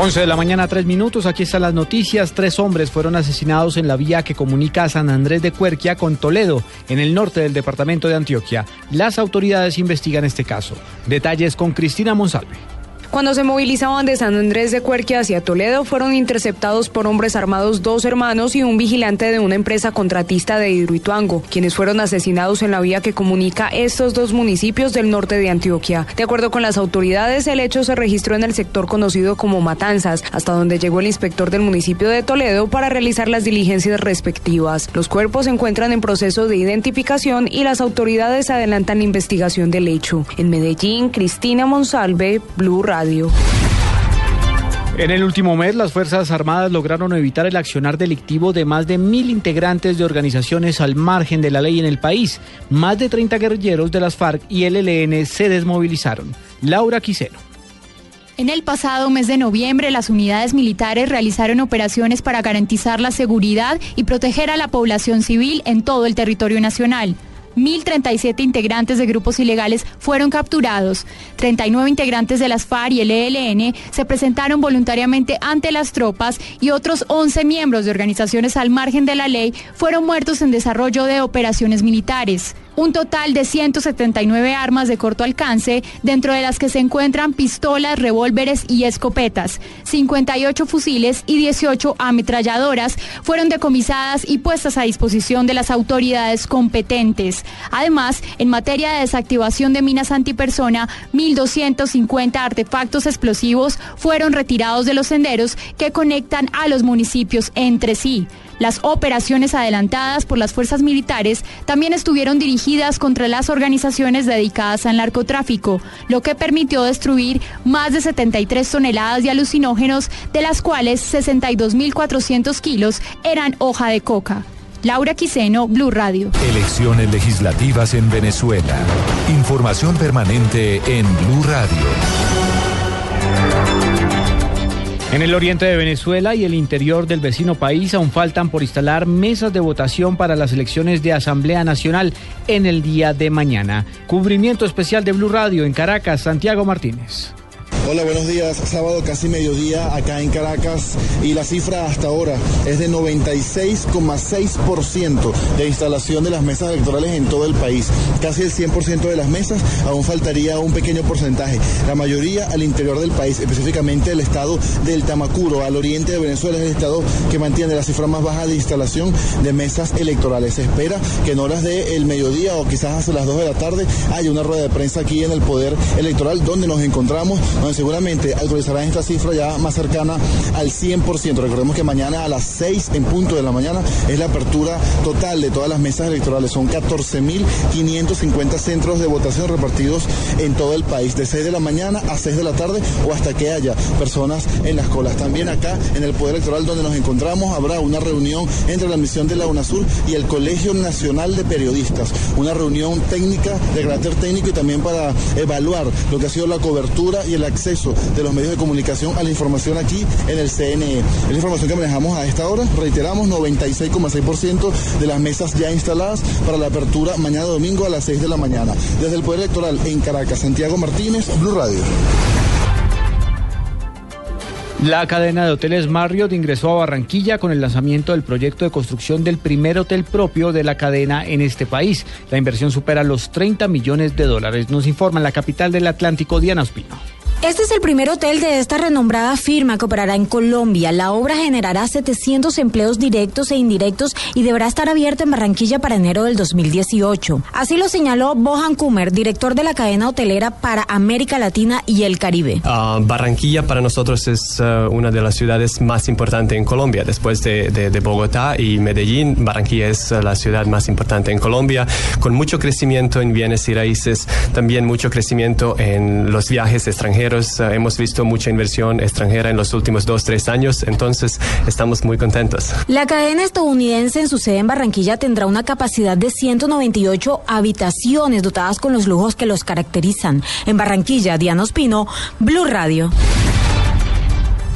11 de la mañana, 3 minutos. Aquí están las noticias. Tres hombres fueron asesinados en la vía que comunica a San Andrés de Cuerquia con Toledo, en el norte del departamento de Antioquia. Las autoridades investigan este caso. Detalles con Cristina Monsalve. Cuando se movilizaban de San Andrés de Cuerquia hacia Toledo, fueron interceptados por hombres armados dos hermanos y un vigilante de una empresa contratista de Hidroituango, quienes fueron asesinados en la vía que comunica estos dos municipios del norte de Antioquia. De acuerdo con las autoridades, el hecho se registró en el sector conocido como Matanzas, hasta donde llegó el inspector del municipio de Toledo para realizar las diligencias respectivas. Los cuerpos se encuentran en proceso de identificación y las autoridades adelantan la investigación del hecho. En Medellín, Cristina Monsalve, Blue Radio. En el último mes, las Fuerzas Armadas lograron evitar el accionar delictivo de más de mil integrantes de organizaciones al margen de la ley en el país. Más de 30 guerrilleros de las FARC y el ELN se desmovilizaron. Laura Quiseno. En el pasado mes de noviembre, las unidades militares realizaron operaciones para garantizar la seguridad y proteger a la población civil en todo el territorio nacional. 1.037 integrantes de grupos ilegales fueron capturados. 39 integrantes de las FARC y el ELN se presentaron voluntariamente ante las tropas y otros 11 miembros de organizaciones al margen de la ley fueron muertos en desarrollo de operaciones militares un total de 179 armas de corto alcance, dentro de las que se encuentran pistolas, revólveres y escopetas. 58 fusiles y 18 ametralladoras fueron decomisadas y puestas a disposición de las autoridades competentes. Además, en materia de desactivación de minas antipersona, 1.250 artefactos explosivos fueron retirados de los senderos que conectan a los municipios entre sí. Las operaciones adelantadas por las fuerzas militares también estuvieron dirigidas contra las organizaciones dedicadas al narcotráfico, lo que permitió destruir más de 73 toneladas de alucinógenos, de las cuales 62.400 kilos eran hoja de coca. Laura Quiseno, Blue Radio. Elecciones legislativas en Venezuela. Información permanente en Blue Radio. En el oriente de Venezuela y el interior del vecino país aún faltan por instalar mesas de votación para las elecciones de Asamblea Nacional en el día de mañana. Cubrimiento especial de Blue Radio en Caracas, Santiago Martínez. Hola, buenos días. Sábado casi mediodía acá en Caracas y la cifra hasta ahora es de 96,6% de instalación de las mesas electorales en todo el país. Casi el 100% de las mesas, aún faltaría un pequeño porcentaje. La mayoría al interior del país, específicamente el estado del Tamacuro, al oriente de Venezuela, es el estado que mantiene la cifra más baja de instalación de mesas electorales. Se espera que en horas del mediodía o quizás hasta las 2 de la tarde haya una rueda de prensa aquí en el Poder Electoral donde nos encontramos, donde seguramente actualizarán esta cifra ya más cercana al 100%. Recordemos que mañana a las 6 en punto de la mañana es la apertura total de todas las mesas electorales. Son 14.550 centros de votación repartidos en todo el país, de 6 de la mañana a 6 de la tarde o hasta que haya personas en las colas. También acá en el Poder Electoral donde nos encontramos habrá una reunión entre la misión de la UNASUR y el Colegio Nacional de Periodistas. Una reunión técnica de carácter técnico y también para evaluar lo que ha sido la cobertura y el acceso de los medios de comunicación a la información aquí en el CNE. Es la información que manejamos a esta hora. Reiteramos, 96,6% de las mesas ya instaladas para la apertura mañana domingo a las 6 de la mañana. Desde el Poder Electoral en Caracas, Santiago Martínez, Blue Radio. La cadena de hoteles Marriott ingresó a Barranquilla con el lanzamiento del proyecto de construcción del primer hotel propio de la cadena en este país. La inversión supera los 30 millones de dólares. Nos informa en la capital del Atlántico, Diana Ospino. Este es el primer hotel de esta renombrada firma que operará en Colombia. La obra generará 700 empleos directos e indirectos y deberá estar abierta en Barranquilla para enero del 2018. Así lo señaló Bohan Kumer, director de la cadena hotelera para América Latina y el Caribe. Uh, Barranquilla para nosotros es uh, una de las ciudades más importantes en Colombia. Después de, de, de Bogotá y Medellín, Barranquilla es uh, la ciudad más importante en Colombia, con mucho crecimiento en bienes y raíces, también mucho crecimiento en los viajes extranjeros extranjeros. Eh, hemos visto mucha inversión extranjera en los últimos dos, tres años, entonces estamos muy contentos. La cadena estadounidense en su sede en Barranquilla tendrá una capacidad de 198 habitaciones dotadas con los lujos que los caracterizan. En Barranquilla, Diana Ospino, Blue Radio.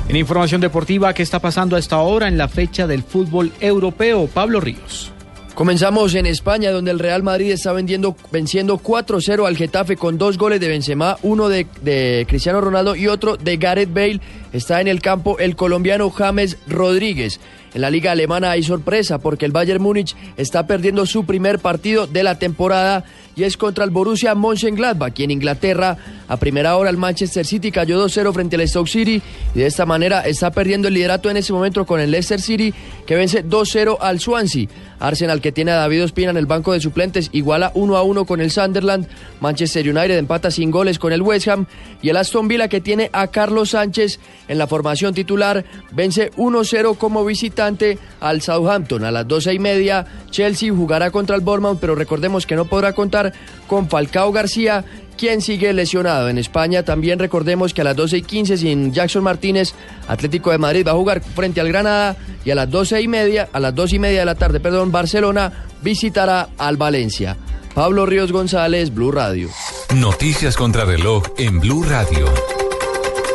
En información deportiva, ¿qué está pasando a esta hora en la fecha del fútbol europeo? Pablo Ríos. Comenzamos en España, donde el Real Madrid está vendiendo, venciendo 4-0 al Getafe con dos goles de Benzema, uno de, de, Cristiano Ronaldo y otro de Gareth Bale. Está en el campo el colombiano James Rodríguez. En la liga alemana hay sorpresa porque el Bayern Múnich está perdiendo su primer partido de la temporada y es contra el Borussia Mönchengladbach. Y en Inglaterra, a primera hora, el Manchester City cayó 2-0 frente al Stoke City y de esta manera está perdiendo el liderato en ese momento con el Leicester City que vence 2-0 al Swansea. Arsenal, que tiene a David Ospina en el banco de suplentes, iguala 1-1 con el Sunderland. Manchester United empata sin goles con el West Ham y el Aston Villa, que tiene a Carlos Sánchez en la formación titular, vence 1-0 como visitante al Southampton. A las 12 y media, Chelsea jugará contra el Bournemouth, pero recordemos que no podrá contar con Falcao García, quien sigue lesionado. En España también recordemos que a las 12 y 15 sin Jackson Martínez, Atlético de Madrid va a jugar frente al Granada y a las 12 y media, a las 2 y media de la tarde, perdón, Barcelona visitará al Valencia. Pablo Ríos González, Blue Radio. Noticias contra reloj en Blue Radio.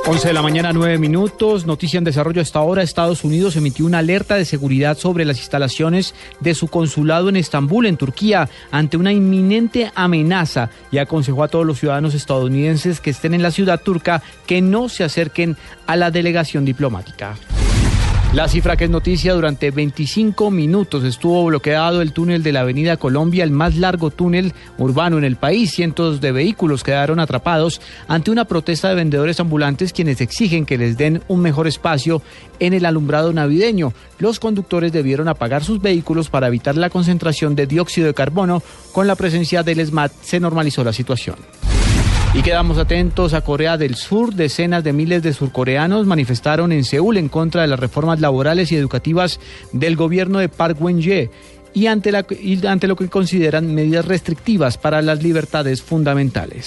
11 de la mañana, 9 minutos. Noticia en desarrollo. Hasta ahora, Estados Unidos emitió una alerta de seguridad sobre las instalaciones de su consulado en Estambul, en Turquía, ante una inminente amenaza y aconsejó a todos los ciudadanos estadounidenses que estén en la ciudad turca que no se acerquen a la delegación diplomática. La cifra que es noticia, durante 25 minutos estuvo bloqueado el túnel de la Avenida Colombia, el más largo túnel urbano en el país. Cientos de vehículos quedaron atrapados ante una protesta de vendedores ambulantes quienes exigen que les den un mejor espacio en el alumbrado navideño. Los conductores debieron apagar sus vehículos para evitar la concentración de dióxido de carbono. Con la presencia del SMAT se normalizó la situación. Y quedamos atentos a Corea del Sur. Decenas de miles de surcoreanos manifestaron en Seúl en contra de las reformas laborales y educativas del gobierno de Park Geun-hye y y ante lo que consideran medidas restrictivas para las libertades fundamentales.